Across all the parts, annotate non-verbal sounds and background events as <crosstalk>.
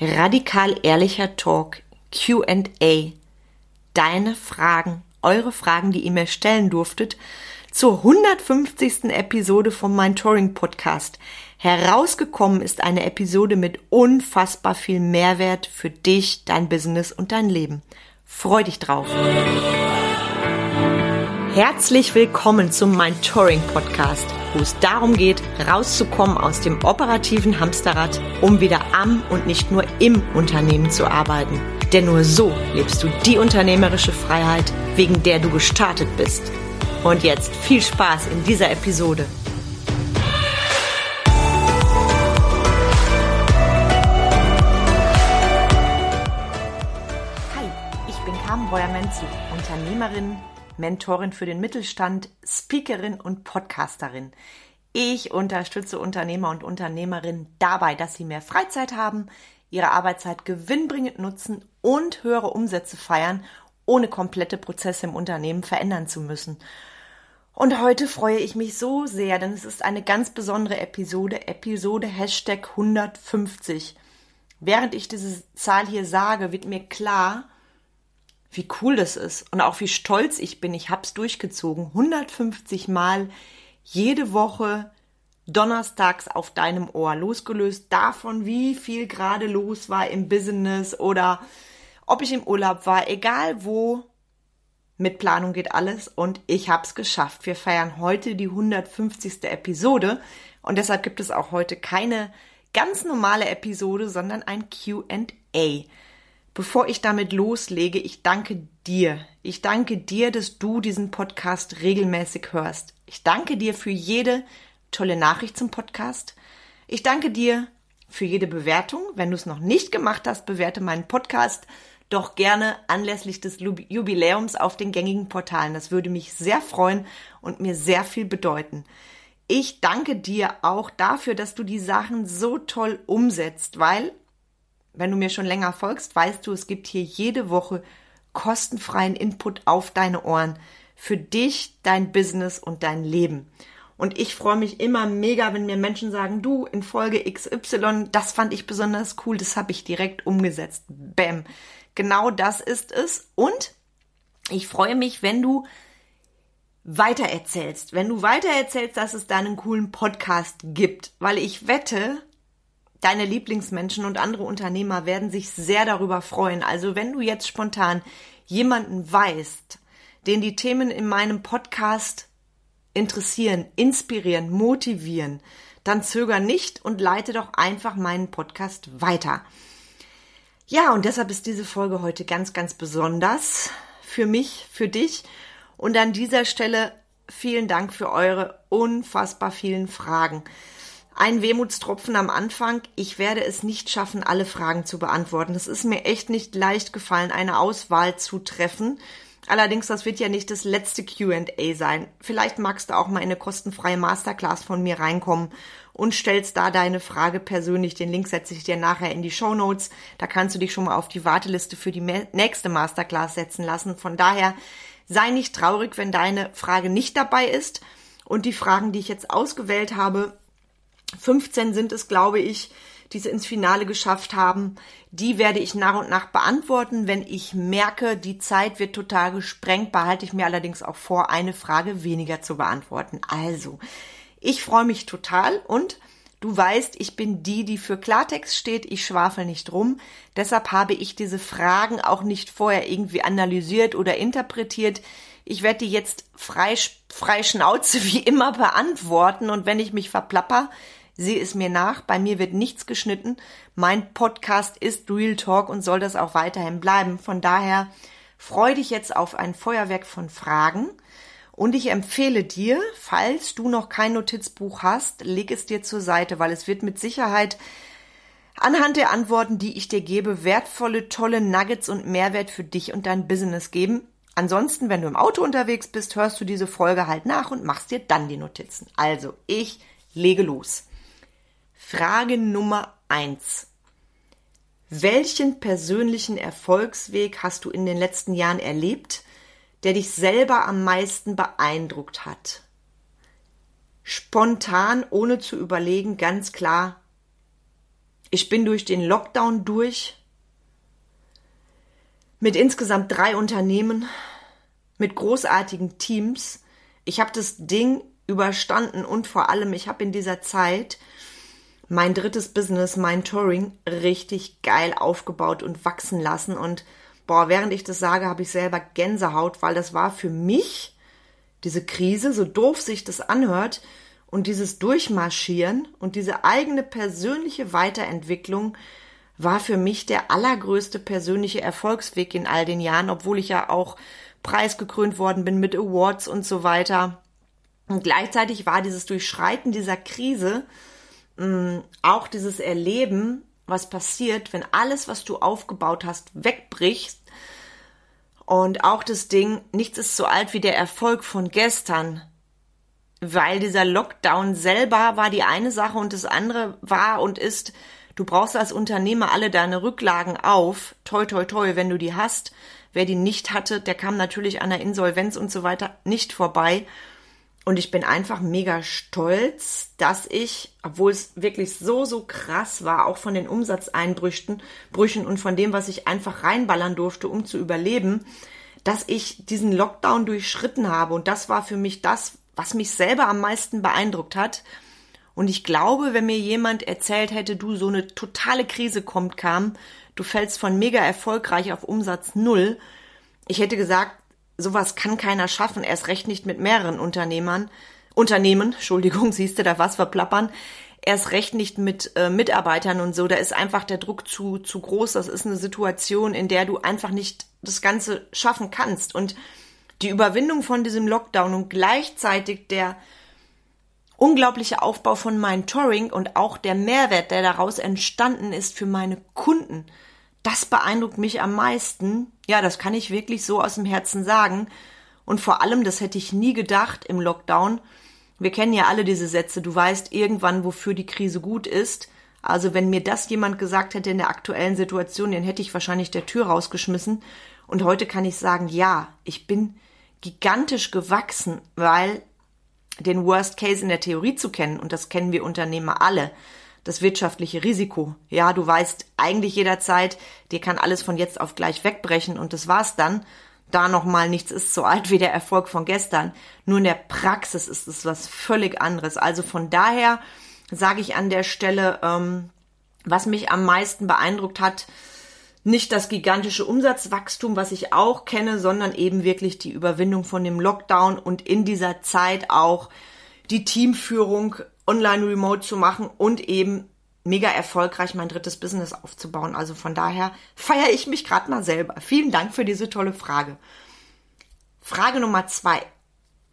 Radikal ehrlicher Talk, QA. Deine Fragen, eure Fragen, die ihr mir stellen durftet, zur 150. Episode vom Mentoring Podcast. Herausgekommen ist eine Episode mit unfassbar viel Mehrwert für dich, dein Business und dein Leben. Freu dich drauf. Herzlich willkommen zum Mentoring Podcast, wo es darum geht, rauszukommen aus dem operativen Hamsterrad, um wieder am und nicht nur im Unternehmen zu arbeiten. Denn nur so lebst du die unternehmerische Freiheit, wegen der du gestartet bist. Und jetzt viel Spaß in dieser Episode. Hi, ich bin Carmen Breuer-Menzel, Unternehmerin, Mentorin für den Mittelstand, Speakerin und Podcasterin. Ich unterstütze Unternehmer und Unternehmerinnen dabei, dass sie mehr Freizeit haben, ihre Arbeitszeit gewinnbringend nutzen und höhere Umsätze feiern, ohne komplette Prozesse im Unternehmen verändern zu müssen. Und heute freue ich mich so sehr, denn es ist eine ganz besondere Episode, Episode Hashtag 150. Während ich diese Zahl hier sage, wird mir klar, wie cool das ist und auch wie stolz ich bin. Ich hab's durchgezogen. 150 Mal jede Woche donnerstags auf deinem Ohr, losgelöst davon, wie viel gerade los war im Business oder ob ich im Urlaub war, egal wo. Mit Planung geht alles und ich hab's geschafft. Wir feiern heute die 150. Episode und deshalb gibt es auch heute keine ganz normale Episode, sondern ein Q&A. Bevor ich damit loslege, ich danke dir. Ich danke dir, dass du diesen Podcast regelmäßig hörst. Ich danke dir für jede tolle Nachricht zum Podcast. Ich danke dir für jede Bewertung. Wenn du es noch nicht gemacht hast, bewerte meinen Podcast doch gerne anlässlich des Jubiläums auf den gängigen Portalen. Das würde mich sehr freuen und mir sehr viel bedeuten. Ich danke dir auch dafür, dass du die Sachen so toll umsetzt, weil wenn du mir schon länger folgst, weißt du, es gibt hier jede Woche kostenfreien Input auf deine Ohren für dich, dein Business und dein Leben. Und ich freue mich immer mega, wenn mir Menschen sagen, du in Folge XY, das fand ich besonders cool, das habe ich direkt umgesetzt. Bäm. Genau das ist es. Und ich freue mich, wenn du weitererzählst, wenn du weitererzählst, dass es da einen coolen Podcast gibt, weil ich wette, Deine Lieblingsmenschen und andere Unternehmer werden sich sehr darüber freuen. Also wenn du jetzt spontan jemanden weißt, den die Themen in meinem Podcast interessieren, inspirieren, motivieren, dann zöger nicht und leite doch einfach meinen Podcast weiter. Ja, und deshalb ist diese Folge heute ganz, ganz besonders für mich, für dich. Und an dieser Stelle vielen Dank für eure unfassbar vielen Fragen. Ein Wehmutstropfen am Anfang. Ich werde es nicht schaffen, alle Fragen zu beantworten. Es ist mir echt nicht leicht gefallen, eine Auswahl zu treffen. Allerdings, das wird ja nicht das letzte QA sein. Vielleicht magst du auch mal in eine kostenfreie Masterclass von mir reinkommen und stellst da deine Frage persönlich. Den Link setze ich dir nachher in die Show Notes. Da kannst du dich schon mal auf die Warteliste für die nächste Masterclass setzen lassen. Von daher sei nicht traurig, wenn deine Frage nicht dabei ist. Und die Fragen, die ich jetzt ausgewählt habe, 15 sind es, glaube ich, die es ins Finale geschafft haben. Die werde ich nach und nach beantworten. Wenn ich merke, die Zeit wird total gesprengt, behalte ich mir allerdings auch vor, eine Frage weniger zu beantworten. Also, ich freue mich total und du weißt, ich bin die, die für Klartext steht. Ich schwafel nicht rum. Deshalb habe ich diese Fragen auch nicht vorher irgendwie analysiert oder interpretiert. Ich werde die jetzt frei, frei Schnauze wie immer beantworten und wenn ich mich verplapper, Sieh es mir nach, bei mir wird nichts geschnitten. Mein Podcast ist Real Talk und soll das auch weiterhin bleiben. Von daher freu dich jetzt auf ein Feuerwerk von Fragen. Und ich empfehle dir, falls du noch kein Notizbuch hast, leg es dir zur Seite, weil es wird mit Sicherheit anhand der Antworten, die ich dir gebe, wertvolle, tolle Nuggets und Mehrwert für dich und dein Business geben. Ansonsten, wenn du im Auto unterwegs bist, hörst du diese Folge halt nach und machst dir dann die Notizen. Also, ich lege los. Frage Nummer eins: Welchen persönlichen Erfolgsweg hast du in den letzten Jahren erlebt, der dich selber am meisten beeindruckt hat? Spontan, ohne zu überlegen, ganz klar Ich bin durch den Lockdown durch mit insgesamt drei Unternehmen, mit großartigen Teams. Ich habe das Ding überstanden und vor allem, ich habe in dieser Zeit mein drittes Business, mein Touring, richtig geil aufgebaut und wachsen lassen. Und boah, während ich das sage, habe ich selber Gänsehaut, weil das war für mich diese Krise, so doof sich das anhört, und dieses Durchmarschieren und diese eigene persönliche Weiterentwicklung war für mich der allergrößte persönliche Erfolgsweg in all den Jahren, obwohl ich ja auch preisgekrönt worden bin mit Awards und so weiter. Und gleichzeitig war dieses Durchschreiten dieser Krise mh, mm, auch dieses Erleben, was passiert, wenn alles, was du aufgebaut hast, wegbricht. Und auch das Ding, nichts ist so alt wie der Erfolg von gestern. Weil dieser Lockdown selber war die eine Sache und das andere war und ist, du brauchst als Unternehmer alle deine Rücklagen auf. Toi, toi, toi, wenn du die hast. Wer die nicht hatte, der kam natürlich an der Insolvenz und so weiter nicht vorbei. Und ich bin einfach mega stolz, dass ich, obwohl es wirklich so, so krass war, auch von den Umsatzeinbrüchen Brüchen und von dem, was ich einfach reinballern durfte, um zu überleben, dass ich diesen Lockdown durchschritten habe. Und das war für mich das, was mich selber am meisten beeindruckt hat. Und ich glaube, wenn mir jemand erzählt hätte, du, so eine totale Krise kommt, kam, du fällst von mega erfolgreich auf Umsatz null, ich hätte gesagt, sowas kann keiner schaffen, erst recht nicht mit mehreren Unternehmern. Unternehmen, <laughs> Entschuldigung, siehst du da was verplappern, erst recht nicht mit äh, Mitarbeitern und so. Da ist einfach der Druck zu, zu groß. Das ist eine Situation, in der du einfach nicht das Ganze schaffen kannst. Und die Überwindung von diesem Lockdown und gleichzeitig der unglaubliche Aufbau von meinem Touring und auch der Mehrwert, der daraus entstanden ist für meine Kunden, das beeindruckt mich am meisten. Ja, das kann ich wirklich so aus dem Herzen sagen. Und vor allem, das hätte ich nie gedacht im Lockdown. Wir kennen ja alle diese Sätze. Du weißt irgendwann, wofür die Krise gut ist. Also wenn mir das jemand gesagt hätte in der aktuellen Situation, dann hätte ich wahrscheinlich der Tür rausgeschmissen. Und heute kann ich sagen, ja, ich bin gigantisch gewachsen, weil den Worst Case in der Theorie zu kennen, und das kennen wir Unternehmer alle, das wirtschaftliche Risiko. Ja, du weißt eigentlich jederzeit, dir kann alles von jetzt auf gleich wegbrechen und das war's dann. Da nochmal, nichts ist so alt <laughs> wie der Erfolg von gestern. Nur in der Praxis ist es was völlig anderes. Also von daher sage ich an der Stelle, ähm, was mich am meisten beeindruckt hat, nicht das gigantische Umsatzwachstum, was ich auch kenne, sondern eben wirklich die Überwindung von dem Lockdown und in dieser Zeit auch die Teamführung online remote zu machen und eben mega erfolgreich mein drittes Business aufzubauen. Also von daher feiere ich mich gerade mal selber. Vielen Dank für diese tolle Frage. Frage Nummer zwei.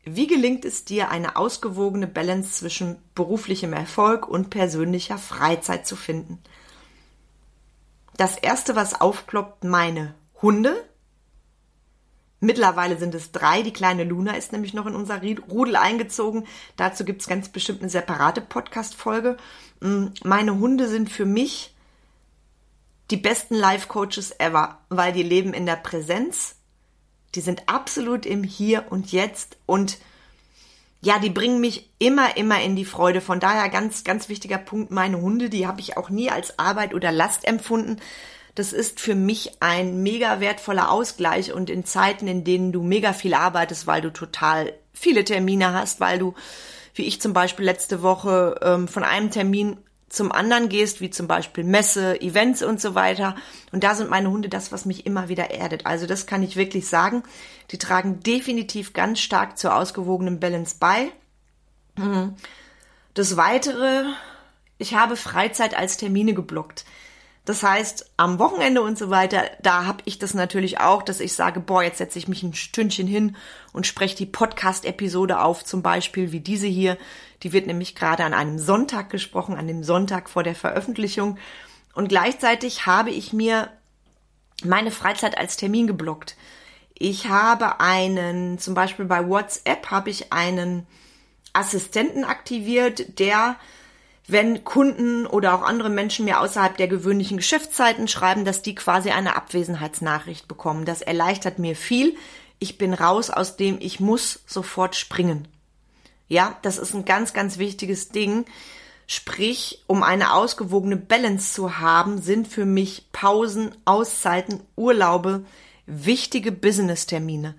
Wie gelingt es dir, eine ausgewogene Balance zwischen beruflichem Erfolg und persönlicher Freizeit zu finden? Das erste, was aufploppt, meine Hunde. Mittlerweile sind es drei. Die kleine Luna ist nämlich noch in unser Rudel eingezogen. Dazu gibt es ganz bestimmt eine separate Podcast-Folge. Mm, meine Hunde sind für mich die besten Life-Coaches ever, weil die leben in der Präsenz. Die sind absolut im Hier und Jetzt und ja, die bringen mich immer, immer in die Freude. Von daher ganz, ganz wichtiger Punkt, meine Hunde, die habe ich auch nie als Arbeit oder Last empfunden. Das ist für mich ein mega wertvoller Ausgleich und in Zeiten, in denen du mega viel arbeitest, weil du total viele Termine hast, weil du, wie ich zum Beispiel letzte Woche, ähm, von einem Termin zum anderen gehst, wie zum Beispiel Messe, Events und so weiter. Und da sind meine Hunde das, was mich immer wieder erdet. Also das kann ich wirklich sagen. Die tragen definitiv ganz stark zur ausgewogenen Balance bei. Mhm. Das Weitere, ich habe Freizeit als Termine geblockt. Das heißt, am Wochenende und so weiter, da habe ich das natürlich auch, dass ich sage, boah, jetzt setze ich mich ein Stündchen hin und spreche die Podcast-Episode auf, zum Beispiel wie diese hier. Die wird nämlich gerade an einem Sonntag gesprochen, an dem Sonntag vor der Veröffentlichung. Und gleichzeitig habe ich mir meine Freizeit als Termin geblockt. Ich habe einen, zum Beispiel bei WhatsApp habe ich einen Assistenten aktiviert, der wenn Kunden oder auch andere Menschen mir außerhalb der gewöhnlichen Geschäftszeiten schreiben, dass die quasi eine Abwesenheitsnachricht bekommen. Das erleichtert mir viel. Ich bin raus aus dem ich muss sofort springen. Ja, das ist ein ganz, ganz wichtiges Ding. Sprich, um eine ausgewogene Balance zu haben, sind für mich Pausen, Auszeiten, Urlaube wichtige Business-Termine.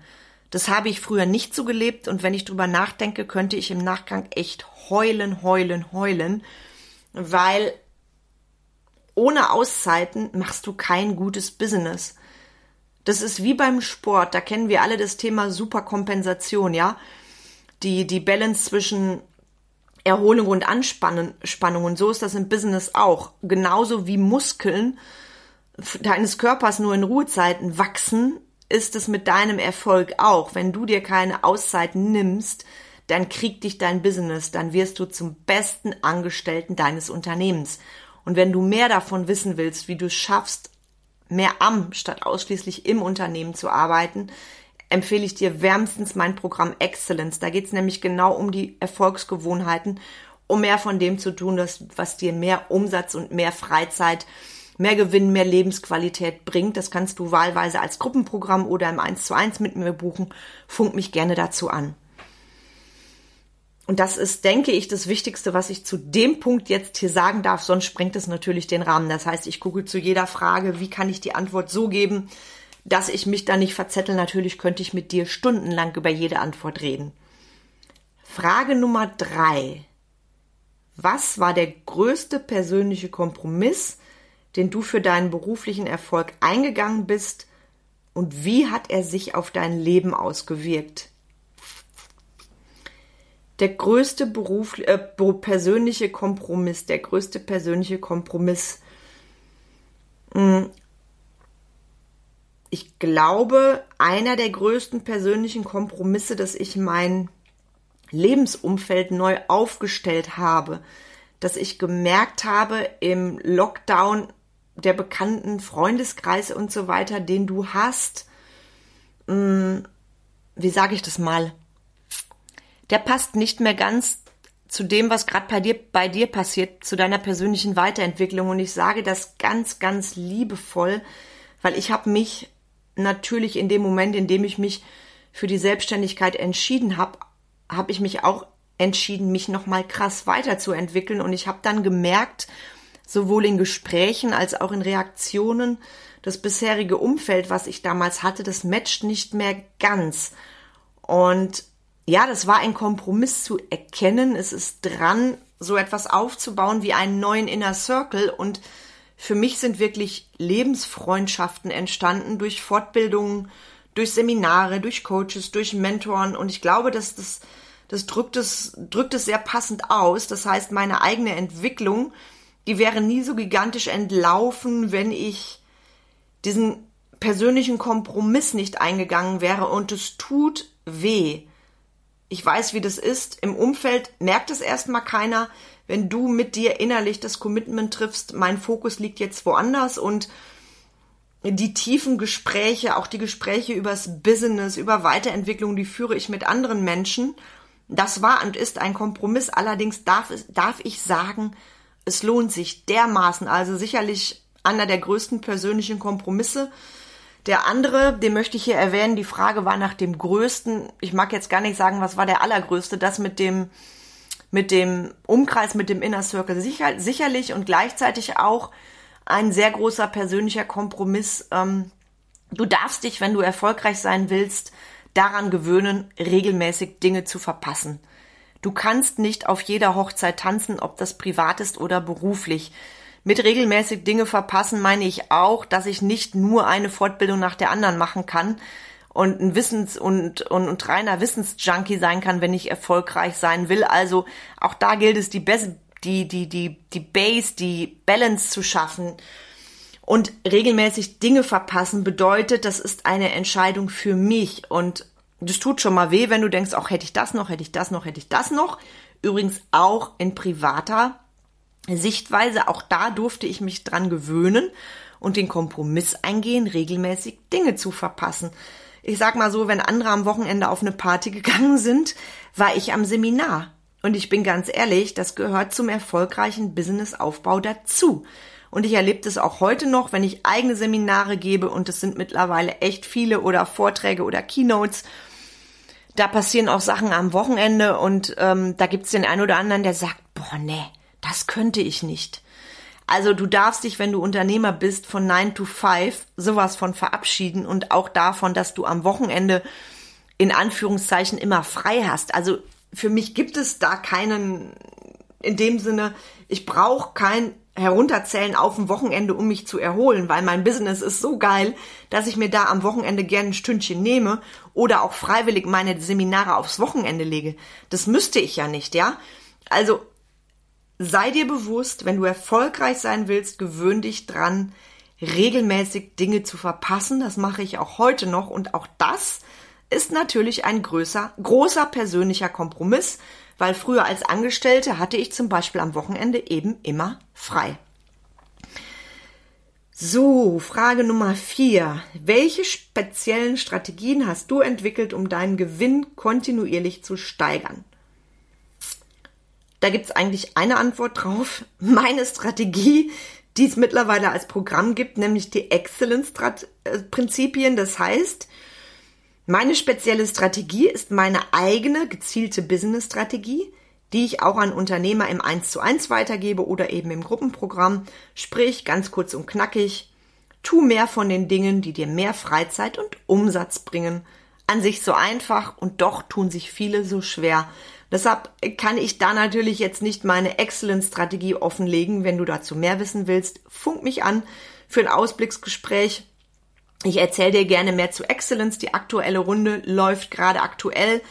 Das habe ich früher nicht so gelebt und wenn ich drüber nachdenke, könnte ich im Nachgang echt heulen, heulen, heulen, weil ohne Auszeiten machst du kein gutes Business. Das ist wie beim Sport, da kennen wir alle das Thema Superkompensation, ja? Die, die Balance zwischen Erholung und Anspannung. Und so ist das im Business auch. Genauso wie Muskeln deines Körpers nur in Ruhezeiten wachsen, ist es mit deinem Erfolg auch. Wenn du dir keine Auszeiten nimmst, dann kriegt dich dein Business, dann wirst du zum besten Angestellten deines Unternehmens. Und wenn du mehr davon wissen willst, wie du es schaffst, mehr am statt ausschließlich im Unternehmen zu arbeiten, empfehle ich dir wärmstens mein Programm Excellence. Da geht es nämlich genau um die Erfolgsgewohnheiten, um mehr von dem zu tun, was dir mehr Umsatz und mehr Freizeit, mehr Gewinn, mehr Lebensqualität bringt. Das kannst du wahlweise als Gruppenprogramm oder im 1 zu 1 mit mir buchen. Funk mich gerne dazu an. Und das ist, denke ich, das Wichtigste, was ich zu dem Punkt jetzt hier sagen darf. Sonst sprengt es natürlich den Rahmen. Das heißt, ich gucke zu jeder Frage, wie kann ich die Antwort so geben, dass ich mich da nicht verzettel. Natürlich könnte ich mit dir stundenlang über jede Antwort reden. Frage Nummer drei. Was war der größte persönliche Kompromiss, den du für deinen beruflichen Erfolg eingegangen bist und wie hat er sich auf dein Leben ausgewirkt? Der größte Beruf, äh, persönliche Kompromiss, der größte persönliche Kompromiss hm, ich glaube, einer der größten persönlichen Kompromisse, dass ich mein Lebensumfeld neu aufgestellt habe, dass ich gemerkt habe im Lockdown der bekannten Freundeskreise und so weiter, den du hast, mh, hm, wie sage ich das mal, der passt nicht mehr ganz zu dem, was gerade bei dir, bei dir passiert, zu deiner persönlichen Weiterentwicklung. Und ich sage das ganz, ganz liebevoll, weil ich habe mich natürlich in dem Moment, in dem ich mich für die Selbstständigkeit entschieden habe, habe ich mich auch entschieden, mich nochmal krass weiterzuentwickeln. Und ich habe dann gemerkt, sowohl in Gesprächen als auch in Reaktionen, das bisherige Umfeld, was ich damals hatte, das matcht nicht mehr ganz. Und ja, das war ein Kompromiss zu erkennen. Es ist dran, so etwas aufzubauen wie einen neuen Inner Circle und für mich sind wirklich Lebensfreundschaften entstanden durch Fortbildungen, durch Seminare, durch Coaches, durch Mentoren und ich glaube, dass das, das drückt es, drückt es sehr passend aus. Das heißt, meine eigene Entwicklung, die wäre nie so gigantisch entlaufen, wenn ich diesen persönlichen Kompromiss nicht eingegangen wäre und es tut weh. Ich weiß, wie das ist. Im Umfeld merkt es erstmal keiner wenn du mit dir innerlich das Commitment triffst, mein Fokus liegt jetzt woanders und die tiefen Gespräche, auch die Gespräche übers Business, über Weiterentwicklung, die führe ich mit anderen Menschen. Das war und ist ein Kompromiss. Allerdings darf, darf ich sagen, es lohnt sich dermaßen. Also sicherlich einer der größten persönlichen Kompromisse. Der andere, den möchte ich hier erwähnen, die Frage war nach dem größten. Ich mag jetzt gar nicht sagen, was war der allergrößte. Das mit dem mit dem Umkreis, mit dem Inner Circle sicher, sicherlich und gleichzeitig auch ein sehr großer persönlicher Kompromiss. Ähm, du darfst dich, wenn du erfolgreich sein willst, daran gewöhnen, regelmäßig Dinge zu verpassen. Du kannst nicht auf jeder Hochzeit tanzen, ob das privat ist oder beruflich. Mit regelmäßig Dinge verpassen meine ich auch, dass ich nicht nur eine Fortbildung nach der anderen machen kann, und ein Wissens- und, und, und reiner Wissensjunkie sein kann, wenn ich erfolgreich sein will. Also auch da gilt es, die, Best, die, die, die, die Base, die Balance zu schaffen. Und regelmäßig Dinge verpassen bedeutet, das ist eine Entscheidung für mich. Und das tut schon mal weh, wenn du denkst, auch hätte ich das noch, hätte ich das noch, hätte ich das noch. Übrigens auch in privater Sichtweise, auch da durfte ich mich dran gewöhnen und den Kompromiss eingehen, regelmäßig Dinge zu verpassen ich sag mal so, wenn andere am Wochenende auf eine Party <laughs> gegangen sind, war ich am Seminar. Und ich bin ganz ehrlich, das gehört zum erfolgreichen Businessaufbau dazu. Und ich erlebe das auch heute noch, wenn ich eigene Seminare gebe und es sind mittlerweile echt viele oder Vorträge oder Keynotes. Da passieren auch Sachen am Wochenende und ähm, da gibt's den einen oder anderen, der sagt, boah, nee, Das könnte ich nicht. Also du darfst dich, wenn du Unternehmer bist, von 9 to 5 sowas von verabschieden und auch davon, dass du am Wochenende in Anführungszeichen immer frei hast. Also für mich gibt es da keinen, in dem Sinne, ich brauche kein Herunterzählen auf dem Wochenende, um mich zu erholen, weil mein Business ist so geil, dass ich mir da am Wochenende gerne ein Stündchen nehme oder auch freiwillig meine Seminare aufs Wochenende lege. Das müsste ich ja nicht, ja? Also sei dir bewusst, wenn du erfolgreich sein willst, gewöhn dich dran, regelmäßig Dinge zu verpassen. Das mache ich auch heute noch und auch das ist natürlich ein größer, großer persönlicher Kompromiss, weil früher als Angestellte hatte ich zum Beispiel am Wochenende eben immer frei. So, Frage Nummer vier. Welche speziellen Strategien hast du entwickelt, um deinen Gewinn kontinuierlich zu steigern? Da gibt's eigentlich eine Antwort drauf. <laughs> Meine Strategie, die es mittlerweile als Programm gibt, nämlich die Excellence-Prinzipien. Das heißt, meine spezielle Strategie ist meine eigene gezielte Business-Strategie, die ich auch an Unternehmer im 1 zu 1 weitergebe oder eben im Gruppenprogramm. Sprich, ganz kurz und knackig, tu mehr von den Dingen, die dir mehr Freizeit und Umsatz bringen. An sich so einfach und doch tun sich viele so schwer. Deshalb kann ich da natürlich jetzt nicht meine Excellence-Strategie offenlegen. Wenn du dazu mehr wissen willst, funk mich an für ein Ausblicksgespräch. Ich erzähle dir gerne mehr zu Excellence. Die aktuelle Runde läuft gerade aktuell.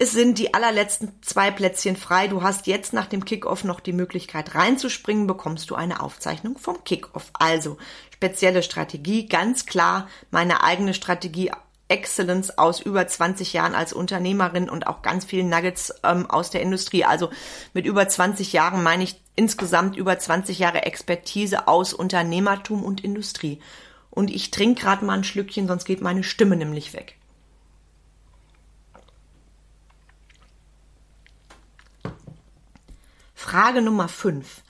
Es sind die allerletzten zwei Plätzchen frei. Du hast jetzt nach dem Kickoff noch die Möglichkeit reinzuspringen, bekommst du eine Aufzeichnung vom Kickoff. Also spezielle Strategie, ganz klar meine eigene Strategie Excellence aus über 20 Jahren als Unternehmerin und auch ganz vielen Nuggets ähm, aus der Industrie. Also mit über 20 Jahren meine ich insgesamt über 20 Jahre Expertise aus Unternehmertum und Industrie. Und ich trinke gerade mal ein Schlückchen, sonst geht meine Stimme nämlich weg. Frage Nummer 5.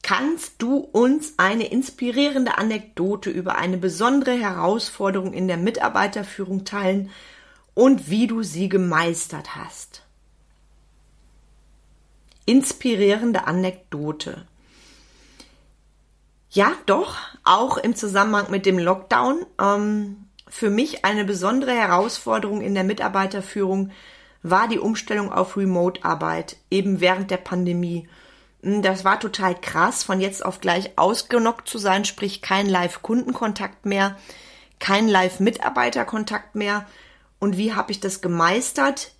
Kannst du uns eine inspirierende Anekdote über eine besondere Herausforderung in der Mitarbeiterführung teilen und wie du sie gemeistert hast? Inspirierende Anekdote. Ja, doch, auch im Zusammenhang mit dem Lockdown. Ähm, für mich eine besondere Herausforderung in der Mitarbeiterführung war die Umstellung auf Remote-Arbeit, eben während der Pandemie. Hm, das war total krass, von jetzt auf gleich ausgenockt zu sein, sprich kein Live-Kundenkontakt mehr, kein Live-Mitarbeiterkontakt mehr. Und wie habe ich das gemeistert?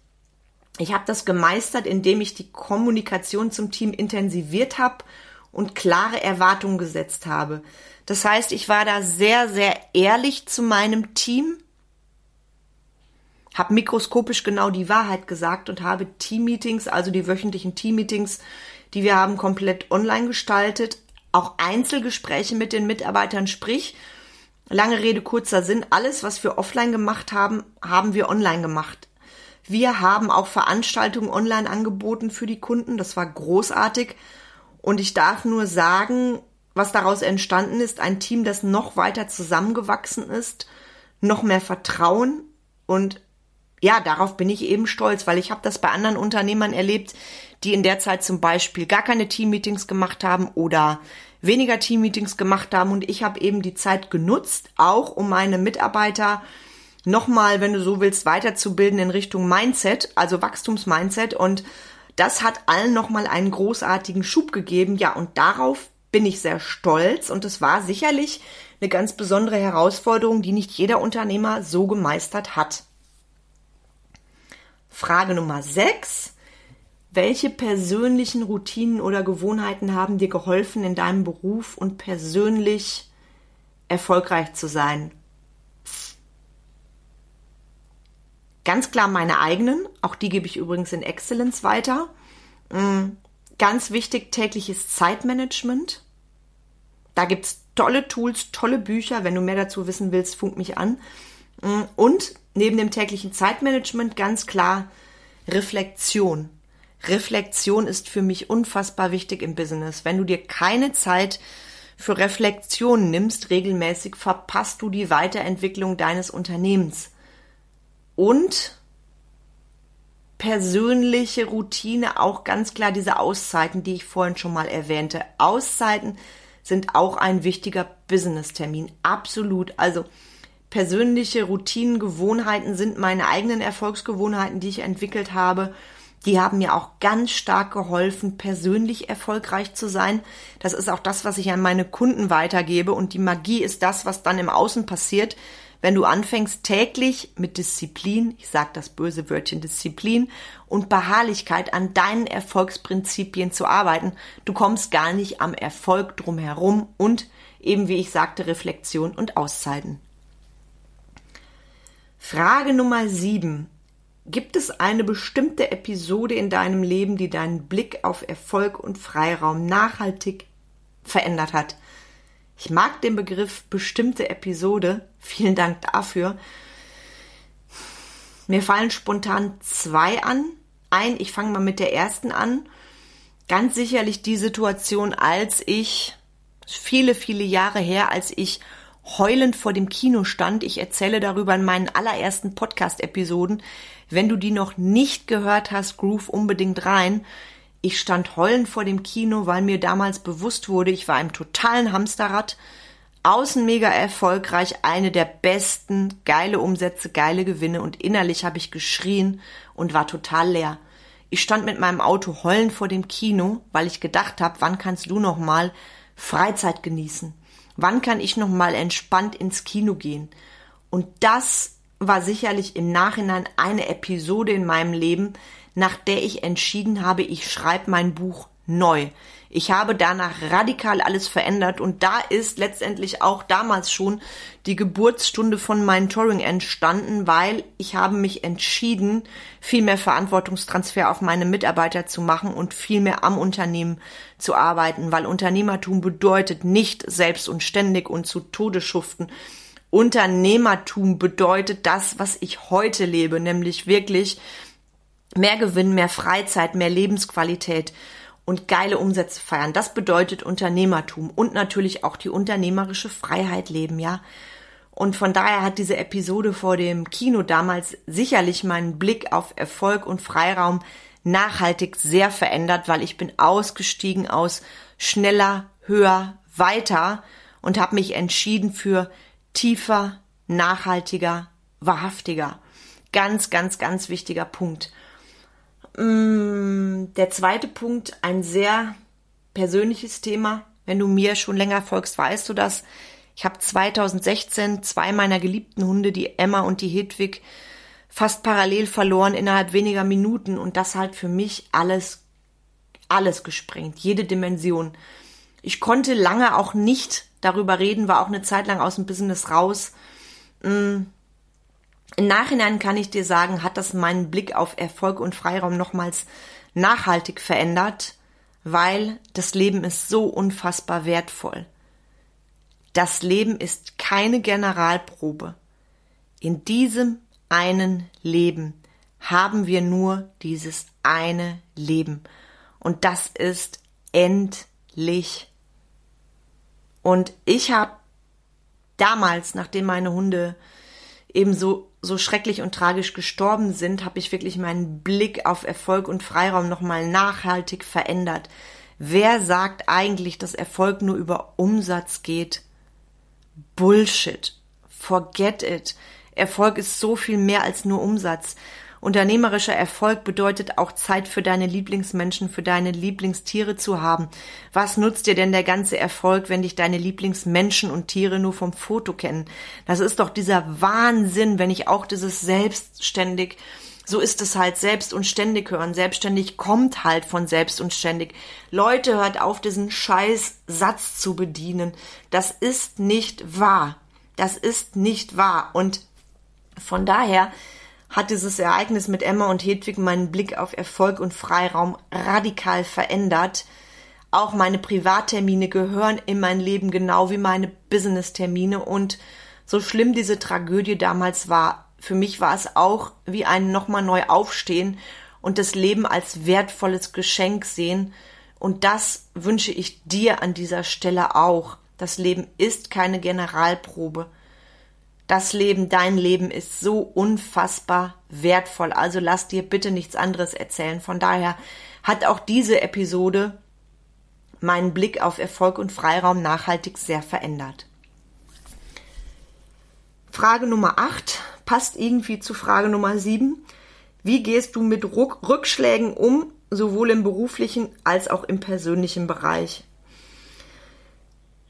Ich habe das gemeistert, indem ich die Kommunikation zum Team intensiviert habe und klare Erwartungen gesetzt habe. Das heißt, ich war da sehr, sehr ehrlich zu meinem Team, habe mikroskopisch genau die Wahrheit gesagt und habe Teammeetings, also die wöchentlichen Teammeetings, die wir haben, komplett online gestaltet. Auch Einzelgespräche mit den Mitarbeitern, sprich, lange Rede, kurzer Sinn, alles, was wir offline gemacht haben, haben wir online gemacht. Wir haben auch Veranstaltungen online angeboten für die Kunden. Das war großartig. Und ich darf nur sagen, was daraus entstanden ist, ein Team, das noch weiter zusammengewachsen ist, noch mehr Vertrauen. Und ja, darauf bin ich eben stolz, weil ich habe das bei anderen Unternehmern erlebt, die in der Zeit zum Beispiel gar keine Teammeetings gemacht haben oder weniger Teammeetings gemacht haben. Und ich habe eben die Zeit genutzt, auch um meine Mitarbeiter nochmal, wenn du so willst, weiterzubilden in Richtung Mindset, also Wachstumsmindset. Und das hat allen nochmal einen großartigen Schub gegeben. Ja, und darauf bin ich sehr stolz und es war sicherlich eine ganz besondere Herausforderung, die nicht jeder Unternehmer so gemeistert hat. Frage Nummer 6. Welche persönlichen Routinen oder Gewohnheiten haben dir geholfen, in deinem Beruf und persönlich erfolgreich zu sein? Ganz klar meine eigenen, auch die gebe ich übrigens in Excellence weiter. Mm, ganz wichtig tägliches Zeitmanagement. Da gibt es tolle Tools, tolle Bücher. Wenn du mehr dazu wissen willst, funk mich an. Mm, und neben dem täglichen Zeitmanagement ganz klar Reflexion. Reflexion ist für mich unfassbar wichtig im Business. Wenn du dir keine Zeit für Reflexion nimmst regelmäßig, verpasst du die Weiterentwicklung deines Unternehmens. Und persönliche Routine auch ganz klar diese Auszeiten, die ich vorhin schon mal erwähnte. Auszeiten sind auch ein wichtiger Business-Termin. Absolut. Also persönliche Routinen, Gewohnheiten sind meine eigenen Erfolgsgewohnheiten, die ich entwickelt habe. Die haben mir auch ganz stark geholfen, persönlich erfolgreich zu sein. Das ist auch das, was ich an meine Kunden weitergebe. Und die Magie ist das, was dann im Außen passiert, wenn du anfängst täglich mit Disziplin, ich sage das böse Wörtchen Disziplin und Beharrlichkeit an deinen Erfolgsprinzipien zu arbeiten. Du kommst gar nicht am Erfolg drumherum und eben wie ich sagte, Reflexion und Auszeiten. Frage Nummer sieben. Gibt es eine bestimmte Episode in deinem Leben, die deinen Blick auf Erfolg und Freiraum nachhaltig verändert hat? Ich mag den Begriff bestimmte Episode. Vielen Dank dafür. Mir fallen spontan zwei an. Ein, ich fange mal mit der ersten an. Ganz sicherlich die Situation, als ich viele, viele Jahre her, als ich heulend vor dem Kino stand. Ich erzähle darüber in meinen allerersten Podcast-Episoden, wenn du die noch nicht gehört hast, groove unbedingt rein. Ich stand heulend vor dem Kino, weil mir damals bewusst wurde, ich war im totalen Hamsterrad, außen mega erfolgreich, eine der besten, geile Umsätze, geile Gewinne und innerlich habe ich geschrien und war total leer. Ich stand mit meinem Auto heulend vor dem Kino, weil ich gedacht habe, wann kannst du noch mal Freizeit genießen? Wann kann ich noch mal entspannt ins Kino gehen? Und das war sicherlich im Nachhinein eine Episode in meinem Leben, nach der ich entschieden habe, ich schreibe mein Buch neu. Ich habe danach radikal alles verändert und da ist letztendlich auch damals schon die Geburtsstunde von meinem Touring entstanden, weil ich habe mich entschieden, viel mehr Verantwortungstransfer auf meine Mitarbeiter zu machen und viel mehr am Unternehmen zu arbeiten, weil Unternehmertum bedeutet nicht selbst und ständig und zu Tode schuften, Unternehmertum bedeutet das, was ich heute lebe, nämlich wirklich mehr Gewinn, mehr Freizeit, mehr Lebensqualität und geile Umsätze feiern. Das bedeutet Unternehmertum und natürlich auch die unternehmerische Freiheit leben, ja. Und von daher hat diese Episode vor dem Kino damals sicherlich meinen Blick auf Erfolg und Freiraum nachhaltig sehr verändert, weil ich bin ausgestiegen aus schneller, höher, weiter und habe mich entschieden für tiefer, nachhaltiger, wahrhaftiger. Ganz, ganz, ganz wichtiger Punkt. Mm, der zweite Punkt, ein sehr persönliches Thema. Wenn du mir schon länger folgst, weißt du das. Ich habe 2016 zwei meiner geliebten Hunde, die Emma und die Hedwig, fast parallel verloren innerhalb weniger Minuten und das halt für mich alles, alles gesprengt, jede Dimension. Ich konnte lange auch nicht darüber reden, war auch eine Zeit lang aus dem Business raus. Im Nachhinein kann ich dir sagen, hat das meinen Blick auf Erfolg und Freiraum nochmals nachhaltig verändert, weil das Leben ist so unfassbar wertvoll. Das Leben ist keine Generalprobe. In diesem einen Leben haben wir nur dieses eine Leben. Und das ist endlich und ich habe damals, nachdem meine Hunde eben so, so schrecklich und tragisch gestorben sind, habe ich wirklich meinen Blick auf Erfolg und Freiraum nochmal nachhaltig verändert. Wer sagt eigentlich, dass Erfolg nur über Umsatz geht? Bullshit. Forget it. Erfolg ist so viel mehr als nur Umsatz. Unternehmerischer Erfolg bedeutet auch Zeit für deine Lieblingsmenschen, für deine Lieblingstiere zu haben. Was nutzt dir denn der ganze Erfolg, wenn dich deine Lieblingsmenschen und Tiere nur vom Foto kennen? Das ist doch dieser Wahnsinn, wenn ich auch dieses selbstständig so ist es halt selbst und ständig hören. Selbstständig kommt halt von selbst und ständig. Leute, hört auf, diesen scheiß Satz zu bedienen. Das ist nicht wahr. Das ist nicht wahr. Und von daher hat dieses Ereignis mit Emma und Hedwig meinen Blick auf Erfolg und Freiraum radikal verändert. Auch meine Privattermine gehören in mein Leben genau wie meine Business-Termine und so schlimm diese Tragödie damals war, für mich war es auch wie ein nochmal neu aufstehen und das Leben als wertvolles Geschenk sehen. Und das wünsche ich dir an dieser Stelle auch. Das Leben ist keine Generalprobe. Das Leben, dein Leben ist so unfassbar wertvoll. Also lass dir bitte nichts anderes erzählen. Von daher hat auch diese Episode meinen Blick auf Erfolg und Freiraum nachhaltig sehr verändert. Frage Nummer 8 passt irgendwie zu Frage Nummer 7. Wie gehst du mit Rückschlägen um, sowohl im beruflichen als auch im persönlichen Bereich?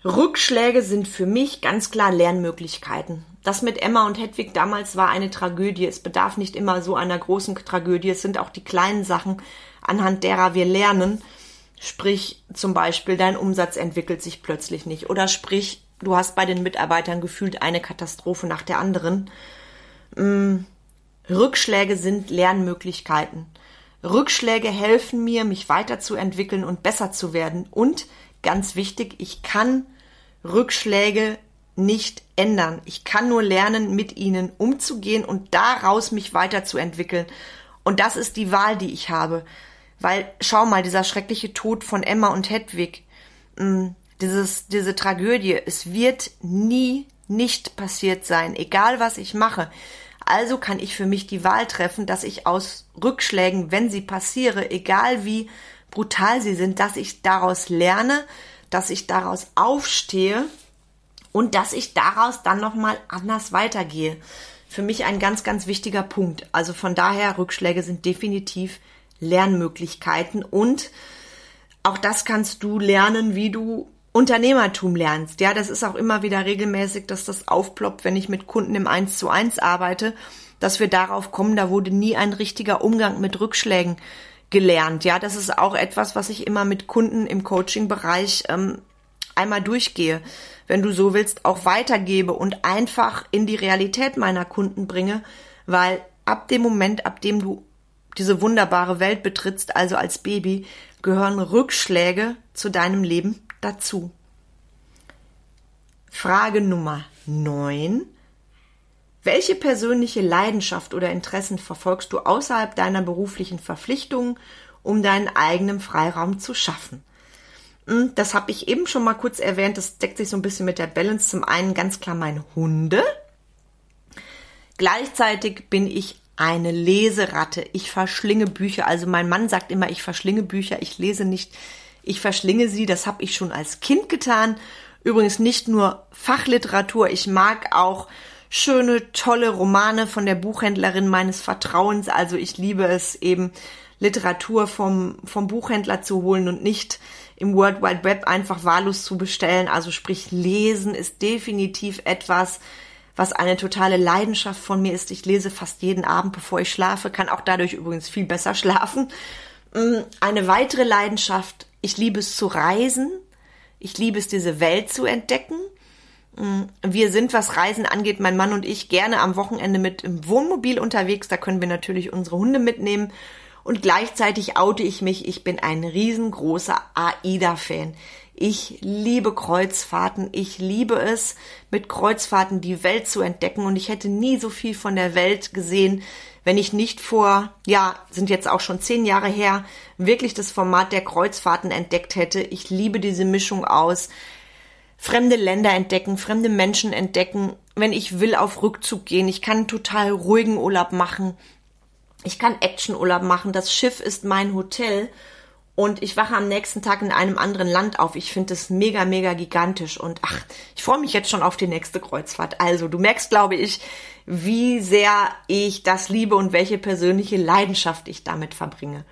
Rückschläge sind für mich ganz klar Lernmöglichkeiten. Das mit Emma und Hedwig damals war eine Tragödie. Es bedarf nicht immer so einer großen Tragödie. Es sind auch die kleinen Sachen, anhand derer wir lernen. Sprich, zum Beispiel, dein Umsatz entwickelt sich plötzlich nicht. Oder sprich, du hast bei den Mitarbeitern gefühlt eine Katastrophe nach der anderen. Hm, Rückschläge sind Lernmöglichkeiten. Rückschläge helfen mir, mich weiterzuentwickeln und besser zu werden. Und ganz wichtig, ich kann Rückschläge nicht ändern. Ich kann nur lernen, mit ihnen umzugehen und daraus mich weiterzuentwickeln. Und das ist die Wahl, die ich habe. Weil, schau mal, dieser schreckliche Tod von Emma und Hedwig, mm, dieses, diese Tragödie, es wird nie nicht passiert sein, egal was ich mache. Also kann ich für mich die Wahl treffen, dass ich aus Rückschlägen, wenn sie passiere, egal wie brutal sie sind, dass ich daraus lerne, dass ich daraus aufstehe und dass ich daraus dann nochmal anders weitergehe. Für mich ein ganz, ganz wichtiger Punkt. Also von daher, Rückschläge sind definitiv Lernmöglichkeiten und auch das kannst du lernen, wie du Unternehmertum lernst. Ja, das ist auch immer wieder regelmäßig, dass das aufploppt, wenn ich mit Kunden im 1 zu 1 arbeite, dass wir darauf kommen, da wurde nie ein richtiger Umgang mit Rückschlägen gelernt. Ja, das ist auch etwas, was ich immer mit Kunden im Coaching-Bereich ähm, einmal durchgehe, wenn du so willst, auch weitergebe und einfach in die Realität meiner Kunden bringe, weil ab dem Moment, ab dem du diese wunderbare Welt betrittst, also als Baby, gehören Rückschläge zu deinem Leben dazu. Frage Nummer 9. Welche persönliche Leidenschaft oder Interessen verfolgst du außerhalb deiner beruflichen Verpflichtungen, um deinen eigenen Freiraum zu schaffen? Hm, das habe ich eben schon mal kurz erwähnt. Das deckt sich so ein bisschen mit der Balance. Zum einen ganz klar meine Hunde. Gleichzeitig bin ich eine Leseratte. Ich verschlinge Bücher. Also mein Mann sagt immer, ich verschlinge Bücher. Ich lese nicht ich verschlinge sie, das habe ich schon als Kind getan. Übrigens nicht nur Fachliteratur, ich mag auch schöne, tolle Romane von der Buchhändlerin meines Vertrauens. Also ich liebe es eben, Literatur vom, vom Buchhändler zu holen und nicht im World Wide Web einfach wahllos zu bestellen. Also sprich, lesen ist definitiv etwas, was eine totale Leidenschaft von mir ist. Ich lese fast jeden Abend, bevor ich schlafe, kann auch dadurch übrigens viel besser schlafen. Mm, eine weitere Leidenschaft ich liebe es zu reisen. Ich liebe es, diese Welt zu entdecken. Mm, wir sind, was Reisen angeht, mein Mann und ich gerne am Wochenende mit im Wohnmobil unterwegs. Da können wir natürlich unsere Hunde mitnehmen. Und gleichzeitig oute ich mich, ich bin ein riesengroßer AIDA-Fan. Ich liebe Kreuzfahrten. Ich liebe es, mit Kreuzfahrten die Welt zu entdecken. Und ich hätte nie so viel von der Welt gesehen, wenn ich nicht vor, ja, sind jetzt auch schon zehn Jahre her, wirklich das Format der Kreuzfahrten entdeckt hätte. Ich liebe diese Mischung aus fremde Länder entdecken, fremde Menschen entdecken, wenn ich will auf Rückzug gehen. Ich kann total ruhigen Urlaub machen. Ich kann Actionurlaub machen. Das Schiff ist mein Hotel und ich wache am nächsten Tag in einem anderen Land auf. Ich finde es mega, mega gigantisch und ach, ich freue mich jetzt schon auf die nächste Kreuzfahrt. Also, du merkst, glaube ich, wie sehr ich das liebe und welche persönliche Leidenschaft ich damit verbringe.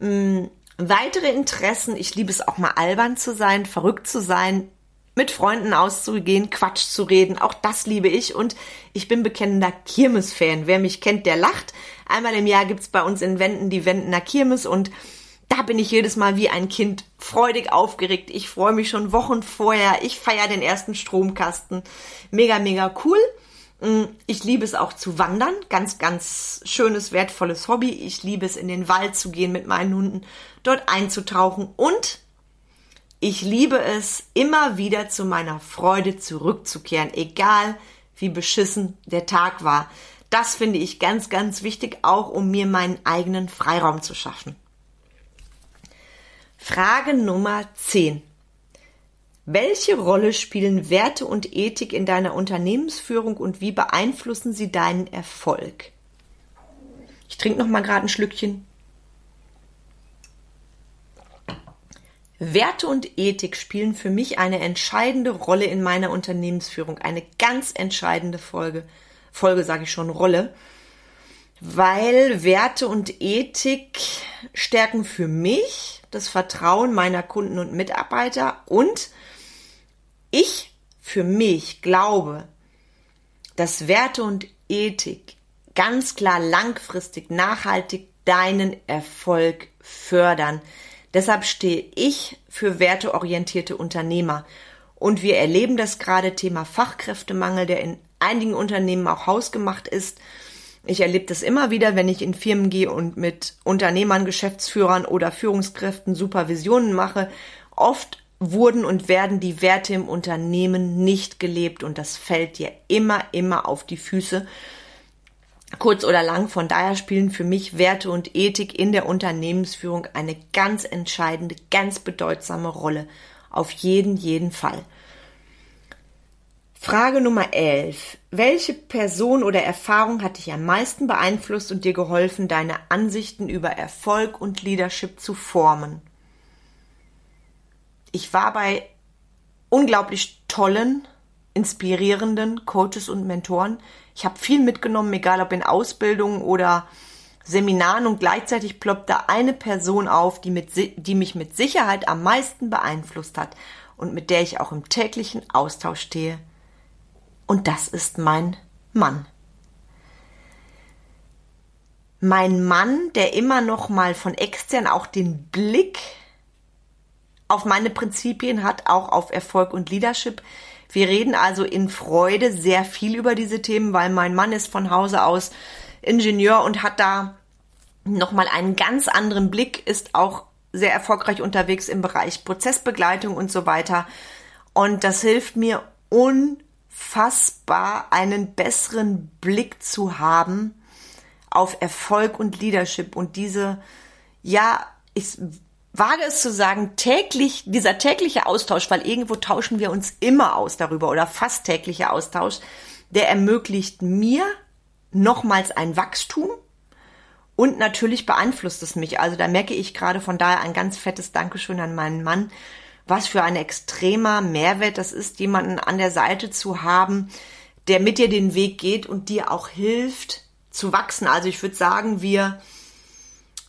Hm, weitere Interessen, ich liebe es auch mal albern zu sein, verrückt zu sein, mit Freunden auszugehen, Quatsch zu reden, auch das liebe ich und ich bin bekennender Kirmes-Fan. Wer mich kennt, der lacht. Einmal im Jahr gibt's bei uns in Wenden die Wendener Kirmes und da bin ich jedes Mal wie ein Kind freudig aufgeregt. Ich freue mich schon Wochen vorher. Ich feiere den ersten Stromkasten. Mega, mega cool. Mm, ich liebe es auch zu wandern. Ganz, ganz schönes, wertvolles Hobby. Ich liebe es in den Wald zu gehen mit meinen Hunden, dort einzutauchen und ich liebe es, immer wieder zu meiner Freude zurückzukehren, egal wie beschissen der Tag war. Das finde ich ganz, ganz wichtig, auch um mir meinen eigenen Freiraum zu schaffen. Frage Nummer 10. Welche Rolle spielen Werte und Ethik in deiner Unternehmensführung und wie beeinflussen sie deinen Erfolg? Ich trinke noch mal gerade ein Schlückchen. Werte und Ethik spielen für mich eine entscheidende Rolle in meiner Unternehmensführung, eine ganz entscheidende Folge. Folge sage ich schon Rolle, weil Werte und Ethik stärken für mich das Vertrauen meiner Kunden und Mitarbeiter und ich für mich glaube, dass Werte und Ethik ganz klar langfristig nachhaltig deinen Erfolg fördern. Deshalb stehe ich für werteorientierte Unternehmer. Und wir erleben das gerade Thema Fachkräftemangel, der in einigen Unternehmen auch hausgemacht ist. Ich erlebe das immer wieder, wenn ich in Firmen gehe und mit Unternehmern, Geschäftsführern oder Führungskräften Supervisionen mache. Oft wurden und werden die Werte im Unternehmen nicht gelebt und das fällt dir immer, immer auf die Füße kurz oder lang. Von daher spielen für mich Werte und Ethik in der Unternehmensführung eine ganz entscheidende, ganz bedeutsame Rolle. Auf jeden, jeden Fall. Frage Nummer 11. Welche Person oder Erfahrung hat dich am meisten beeinflusst und dir geholfen, deine Ansichten über Erfolg und Leadership zu formen? Ich war bei unglaublich tollen, inspirierenden Coaches und Mentoren, ich habe viel mitgenommen, egal ob in Ausbildungen oder Seminaren und gleichzeitig ploppt da eine Person auf, die, mit, die mich mit Sicherheit am meisten beeinflusst hat und mit der ich auch im täglichen Austausch stehe. Und das ist mein Mann. Mein Mann, der immer noch mal von extern auch den Blick auf meine Prinzipien hat, auch auf Erfolg und Leadership, wir reden also in Freude sehr viel über diese Themen, weil mein Mann ist von Hause aus Ingenieur und hat da nochmal einen ganz anderen Blick, ist auch sehr erfolgreich unterwegs im Bereich Prozessbegleitung und so weiter. Und das hilft mir unfassbar, einen besseren Blick zu haben auf Erfolg und Leadership und diese, ja, ich wage es zu sagen, täglich, dieser tägliche Austausch, weil irgendwo tauschen wir uns immer aus darüber oder fast täglicher Austausch, der ermöglicht mir nochmals ein Wachstum und natürlich beeinflusst es mich. Also da merke ich gerade von daher ein ganz fettes Dankeschön an meinen Mann, was für ein extremer Mehrwert das ist, jemanden an der Seite zu haben, der mit dir den Weg geht und dir auch hilft zu wachsen. Also ich würde sagen, wir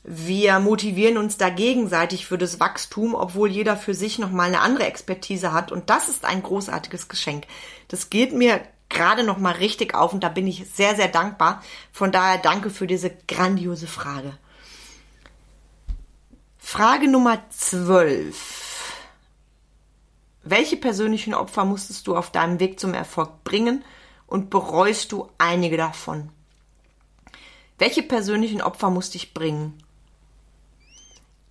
wir motivieren uns da gegenseitig für das Wachstum, obwohl jeder für sich nochmal eine andere Expertise hat. Und das ist ein großartiges Geschenk. Das geht mir gerade nochmal richtig auf und da bin ich sehr, sehr dankbar. Von daher danke für diese grandiose Frage. Frage Nummer 12. Welche persönlichen Opfer musstest du auf deinem Weg zum Erfolg bringen und bereust du einige davon? Welche persönlichen Opfer musste ich bringen?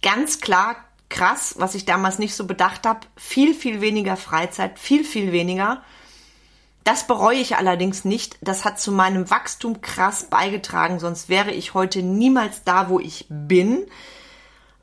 Ganz klar krass, was ich damals nicht so bedacht habe. Viel, viel weniger Freizeit, viel, viel weniger. Das bereue ich allerdings nicht. Das hat zu meinem Wachstum krass beigetragen, sonst wäre ich heute niemals da, wo ich bin.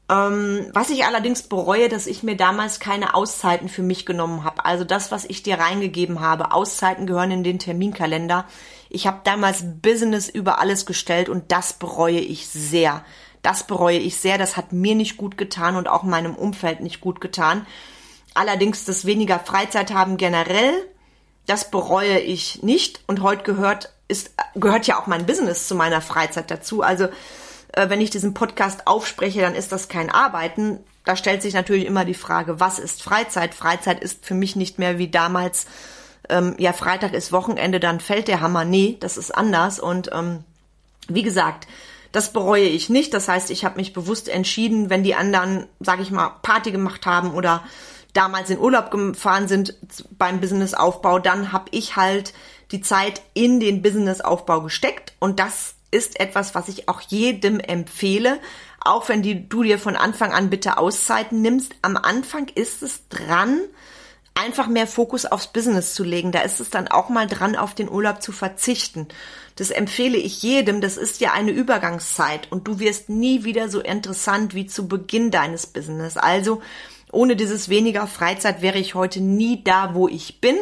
Ähm, was ich allerdings bereue, dass ich mir damals keine Auszeiten für mich genommen habe. Also das, was ich dir reingegeben habe. Auszeiten gehören in den Terminkalender. Ich habe damals Business über alles gestellt und das bereue ich sehr. Das bereue ich sehr. Das hat mir nicht gut getan und auch meinem Umfeld nicht gut getan. Allerdings das weniger Freizeit haben generell, das bereue ich nicht. Und heute gehört, ist, gehört ja auch mein Business zu meiner Freizeit dazu. Also, äh, wenn ich diesen Podcast aufspreche, dann ist das kein Arbeiten. Da stellt sich natürlich immer die Frage, was ist Freizeit? Freizeit ist für mich nicht mehr wie damals, ähm, ja, Freitag ist Wochenende, dann fällt der Hammer. Nee, das ist anders. Und ähm, wie gesagt, das bereue ich nicht. Das heißt, ich habe mich bewusst entschieden, wenn die anderen, sage ich mal, Party gemacht haben oder damals in Urlaub gefahren sind beim Businessaufbau, dann habe ich halt die Zeit in den Businessaufbau gesteckt und das ist etwas, was ich auch jedem empfehle, auch wenn die, du dir von Anfang an bitte Auszeiten nimmst. Am Anfang ist es dran, einfach mehr Fokus aufs Business zu legen. Da ist es dann auch mal dran, auf den Urlaub zu verzichten. Das empfehle ich jedem. Das ist ja eine Übergangszeit und du wirst nie wieder so interessant wie zu Beginn deines Business. Also Ohne dieses weniger Freizeit wäre ich heute nie da, wo ich bin.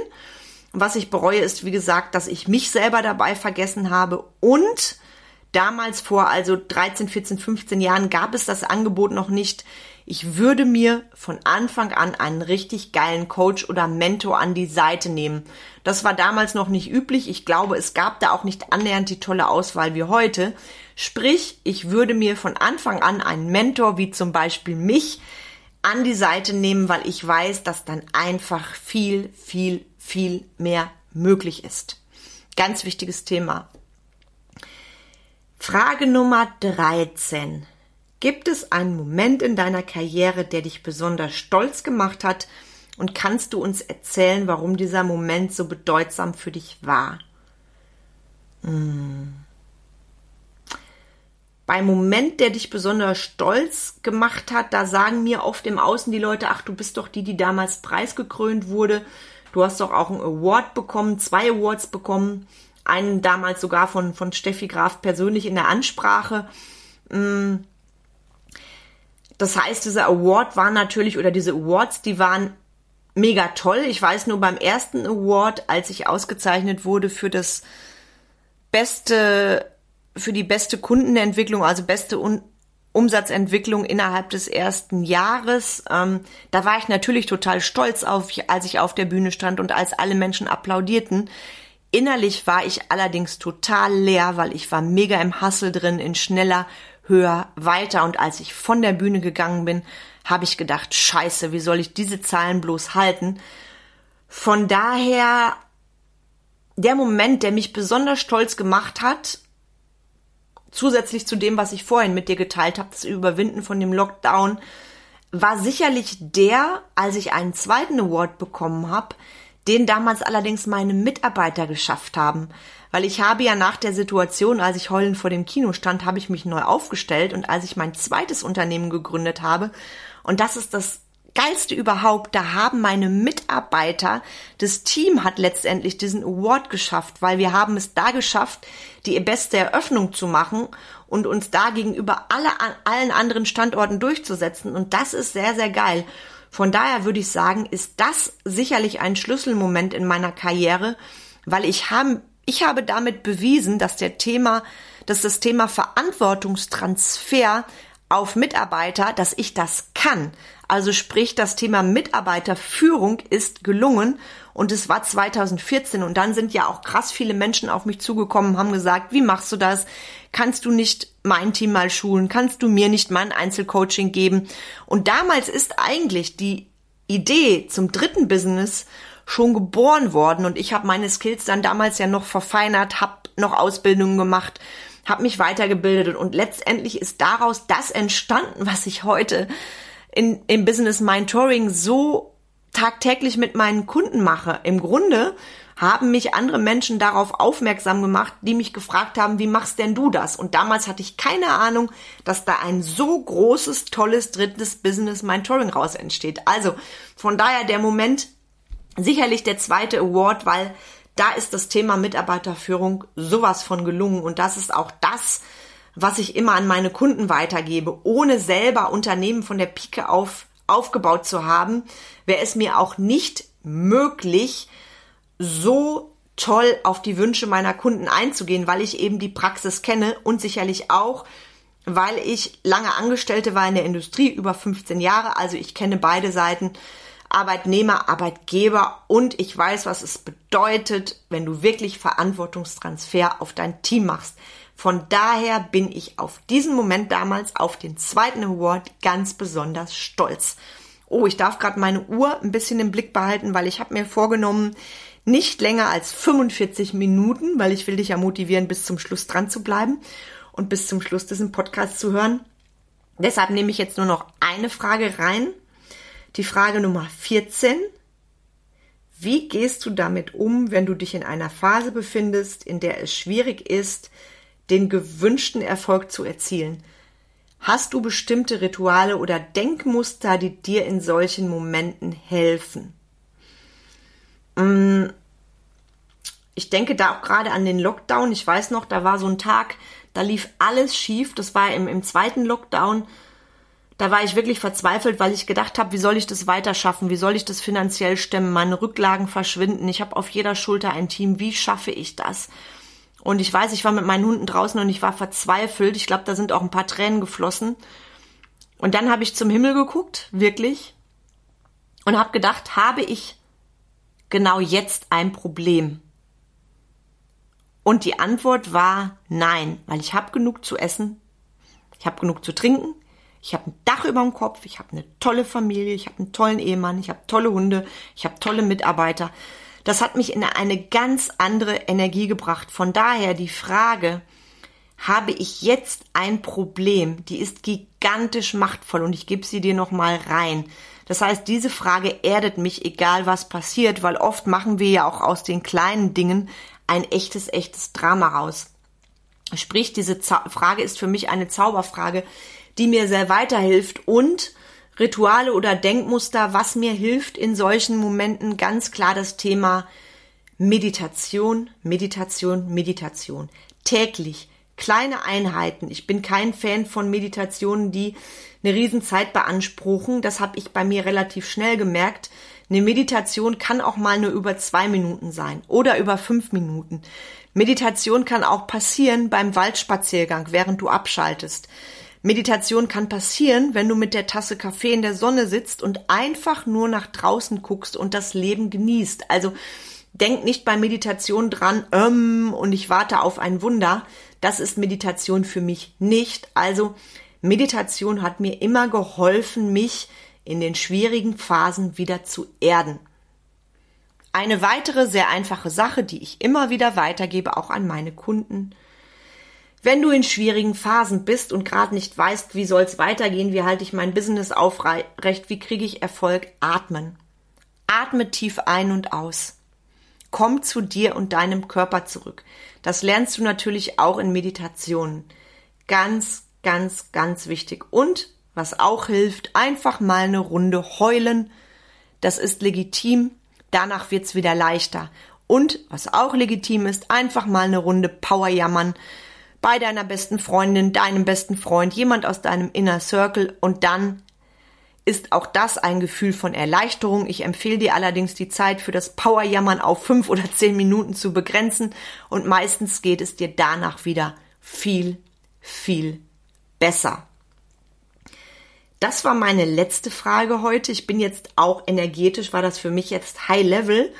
Was ich bereue, ist, wie gesagt, dass ich mich selber dabei vergessen habe und damals vor also 13, 14, 15 Jahren gab es das Angebot noch nicht. Ich würde mir von Anfang an einen richtig geilen Coach oder Mentor an die Seite nehmen. Das war damals noch nicht üblich. Ich glaube, es gab da auch nicht annähernd die tolle Auswahl wie heute. Sprich, ich würde mir von Anfang an einen Mentor wie zum Beispiel mich an die Seite nehmen, weil ich weiß, dass dann einfach viel, viel, viel mehr möglich ist. Ganz wichtiges Thema. Frage Nummer 13. Gibt es einen Moment in deiner Karriere, der dich besonders stolz gemacht hat? Und kannst du uns erzählen, warum dieser Moment so bedeutsam für dich war? Hm. Beim Moment, der dich besonders stolz gemacht hat, da sagen mir oft im Außen die Leute, ach, du bist doch die, die damals preisgekrönt wurde. Du hast doch auch einen Award bekommen, zwei Awards bekommen. Einen damals sogar von, von Steffi Graf persönlich in der Ansprache. Hm. Das heißt, dieser Award war natürlich, oder diese Awards, die waren mega toll. Ich weiß nur beim ersten Award, als ich ausgezeichnet wurde für das beste für die beste Kundenentwicklung, also beste Un Umsatzentwicklung innerhalb des ersten Jahres. Ähm, da war ich natürlich total stolz auf, als ich auf der Bühne stand und als alle Menschen applaudierten. Innerlich war ich allerdings total leer, weil ich war mega im Hassel drin, in schneller, höher, weiter. Und als ich von der Bühne gegangen bin, habe ich gedacht, scheiße, wie soll ich diese Zahlen bloß halten? Von daher, der Moment, der mich besonders stolz gemacht hat, zusätzlich zu dem, was ich vorhin mit dir geteilt habe, das Überwinden von dem Lockdown, war sicherlich der, als ich einen zweiten Award bekommen habe, den damals allerdings meine Mitarbeiter geschafft haben. Weil ich habe ja nach der Situation, als ich heulend vor dem Kino stand, habe ich mich neu aufgestellt und als ich mein zweites Unternehmen gegründet habe, und das ist das Geilste überhaupt, da haben meine Mitarbeiter, das Team hat letztendlich diesen Award geschafft, weil wir haben es da geschafft, die beste Eröffnung zu machen und uns da gegenüber alle, allen anderen Standorten durchzusetzen. Und das ist sehr, sehr geil. Von daher würde ich sagen, ist das sicherlich ein Schlüsselmoment in meiner Karriere, weil ich habe, ich habe damit bewiesen, dass der Thema, dass das Thema Verantwortungstransfer auf Mitarbeiter, dass ich das kann. Also sprich, das Thema Mitarbeiterführung ist gelungen und es war 2014 und dann sind ja auch krass viele Menschen auf mich zugekommen, haben gesagt, wie machst du das? Kannst du nicht mein Team mal schulen? Kannst du mir nicht mein Einzelcoaching geben? Und damals ist eigentlich die Idee zum dritten Business schon geboren worden und ich habe meine Skills dann damals ja noch verfeinert, habe noch Ausbildungen gemacht habe mich weitergebildet und, letztendlich ist daraus das entstanden, was ich heute in, im Business Mentoring so tagtäglich mit meinen Kunden mache. Im Grunde haben mich andere Menschen darauf aufmerksam gemacht, die mich gefragt haben, wie machst denn du das? Und damals hatte ich keine Ahnung, dass da ein so großes, tolles drittes Business Mentoring raus entsteht. Also von daher der Moment, sicherlich der zweite Award, weil da ist das Thema Mitarbeiterführung sowas von gelungen. Und das ist auch das, was ich immer an meine Kunden weitergebe, ohne selber Unternehmen von der Pike auf aufgebaut zu haben, wäre es mir auch nicht möglich, so toll auf die Wünsche meiner Kunden einzugehen, weil ich eben die Praxis kenne und sicherlich auch, weil ich lange Angestellte war in der Industrie, über 15 Jahre, also ich kenne beide Seiten Arbeitnehmer, Arbeitgeber und ich weiß, was es bedeutet, wenn du wirklich Verantwortungstransfer auf dein Team machst. Von daher bin ich auf diesen Moment damals, auf den zweiten Award, ganz besonders stolz. Oh, ich darf gerade meine Uhr ein bisschen im Blick behalten, weil ich habe mir vorgenommen, nicht länger als 45 Minuten, weil ich will dich ja motivieren, bis zum Schluss dran zu bleiben und bis zum Schluss diesen Podcast zu hören. Deshalb nehme ich jetzt nur noch eine Frage rein die Frage Nummer 14. Wie gehst du damit um, wenn du dich in einer Phase befindest, in der es schwierig ist, den gewünschten Erfolg zu erzielen? Hast du bestimmte Rituale oder Denkmuster, die dir in solchen Momenten helfen? Mm, ich denke da auch gerade an den Lockdown. Ich weiß noch, da war so ein Tag, da lief alles schief. Das war im, im zweiten Lockdown Da war ich wirklich verzweifelt, weil ich gedacht habe, wie soll ich das weiter schaffen? Wie soll ich das finanziell stemmen? Meine Rücklagen verschwinden. Ich habe auf jeder Schulter ein Team. Wie schaffe ich das? Und ich weiß, ich war mit meinen Hunden draußen und ich war verzweifelt. Ich glaube, da sind auch ein paar Tränen geflossen. Und dann habe ich zum Himmel geguckt, wirklich, und habe gedacht, habe ich genau jetzt ein Problem? Und die Antwort war nein, weil ich habe genug zu essen, ich habe genug zu trinken, ich habe ein Dach über dem Kopf, ich habe eine tolle Familie, ich habe einen tollen Ehemann, ich habe tolle Hunde, ich habe tolle Mitarbeiter. Das hat mich in eine ganz andere Energie gebracht. Von daher die Frage, habe ich jetzt ein Problem, die ist gigantisch machtvoll und ich gebe sie dir nochmal rein. Das heißt, diese Frage erdet mich, egal was passiert, weil oft machen wir ja auch aus den kleinen Dingen ein echtes, echtes Drama raus. Sprich, diese Frage ist für mich eine Zauberfrage, die mir sehr weiterhilft und Rituale oder Denkmuster, was mir hilft in solchen Momenten ganz klar das Thema Meditation, Meditation, Meditation. Täglich kleine Einheiten. Ich bin kein Fan von Meditationen, die eine Riesenzeit beanspruchen. Das habe ich bei mir relativ schnell gemerkt. Eine Meditation kann auch mal nur über zwei Minuten sein oder über fünf Minuten. Meditation kann auch passieren beim Waldspaziergang, während du abschaltest. Meditation kann passieren, wenn du mit der Tasse Kaffee in der Sonne sitzt und einfach nur nach draußen guckst und das Leben genießt. Also denk nicht bei Meditation dran, ähm, und ich warte auf ein Wunder. Das ist Meditation für mich nicht. Also Meditation hat mir immer geholfen, mich in den schwierigen Phasen wieder zu erden. Eine weitere sehr einfache Sache, die ich immer wieder weitergebe, auch an meine Kunden. Wenn du in schwierigen Phasen bist und gerade nicht weißt, wie soll es weitergehen, wie halte ich mein Business aufrecht, wie kriege ich Erfolg, atmen. Atme tief ein und aus. Komm zu dir und deinem Körper zurück. Das lernst du natürlich auch in Meditationen. Ganz, ganz, ganz wichtig. Und was auch hilft, einfach mal eine Runde heulen. Das ist legitim. Danach wird's wieder leichter. Und was auch legitim ist, einfach mal eine Runde Power jammern bei deiner besten Freundin, deinem besten Freund, jemand aus deinem Inner Circle und dann ist auch das ein Gefühl von Erleichterung. Ich empfehle dir allerdings die Zeit für das Powerjammern auf fünf oder zehn Minuten zu begrenzen und meistens geht es dir danach wieder viel, viel besser. Das war meine letzte Frage heute. Ich bin jetzt auch energetisch, war das für mich jetzt High Level.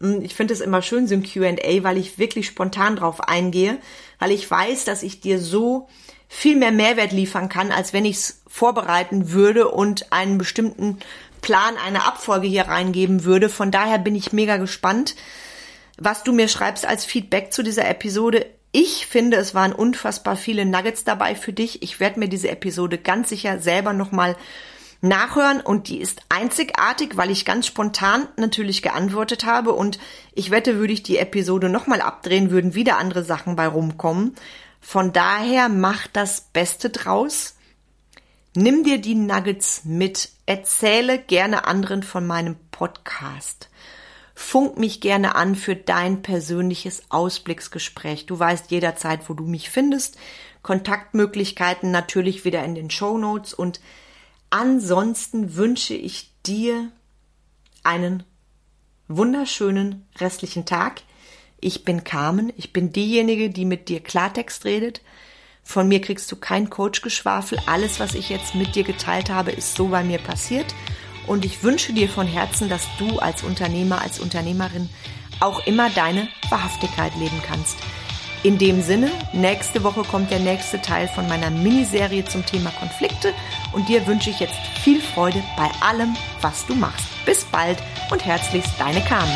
Hm, ich finde es immer schön, so ein QA, weil ich wirklich spontan drauf eingehe, weil ich weiß, dass ich dir so viel mehr Mehrwert liefern kann, als wenn ich es vorbereiten würde und einen bestimmten Plan, eine Abfolge hier reingeben würde. Von daher bin ich mega gespannt, was du mir schreibst als Feedback zu dieser Episode. Ich finde, es waren unfassbar viele Nuggets dabei für dich. Ich werde mir diese Episode ganz sicher selber nochmal nachhören und die ist einzigartig, weil ich ganz spontan natürlich geantwortet habe und ich wette, würde ich die Episode nochmal abdrehen, würden wieder andere Sachen bei rumkommen. Von daher mach das Beste draus. Nimm dir die Nuggets mit. Erzähle gerne anderen von meinem Podcast. Funk mich gerne an für dein persönliches Ausblicksgespräch. Du weißt jederzeit, wo du mich findest. Kontaktmöglichkeiten natürlich wieder in den Show Notes und ansonsten wünsche ich dir einen wunderschönen restlichen Tag. Ich bin Carmen, ich bin diejenige, die mit dir Klartext redet. Von mir kriegst du kein Coachgeschwafel. Alles, was ich jetzt mit dir geteilt habe, ist so bei mir passiert. Und ich wünsche dir von Herzen, dass du als Unternehmer, als Unternehmerin auch immer deine Wahrhaftigkeit leben kannst. In dem Sinne, nächste Woche kommt der nächste Teil von meiner Miniserie zum Thema Konflikte und dir wünsche ich jetzt viel Freude bei allem, was du machst. Bis bald und herzlichst deine Carmen.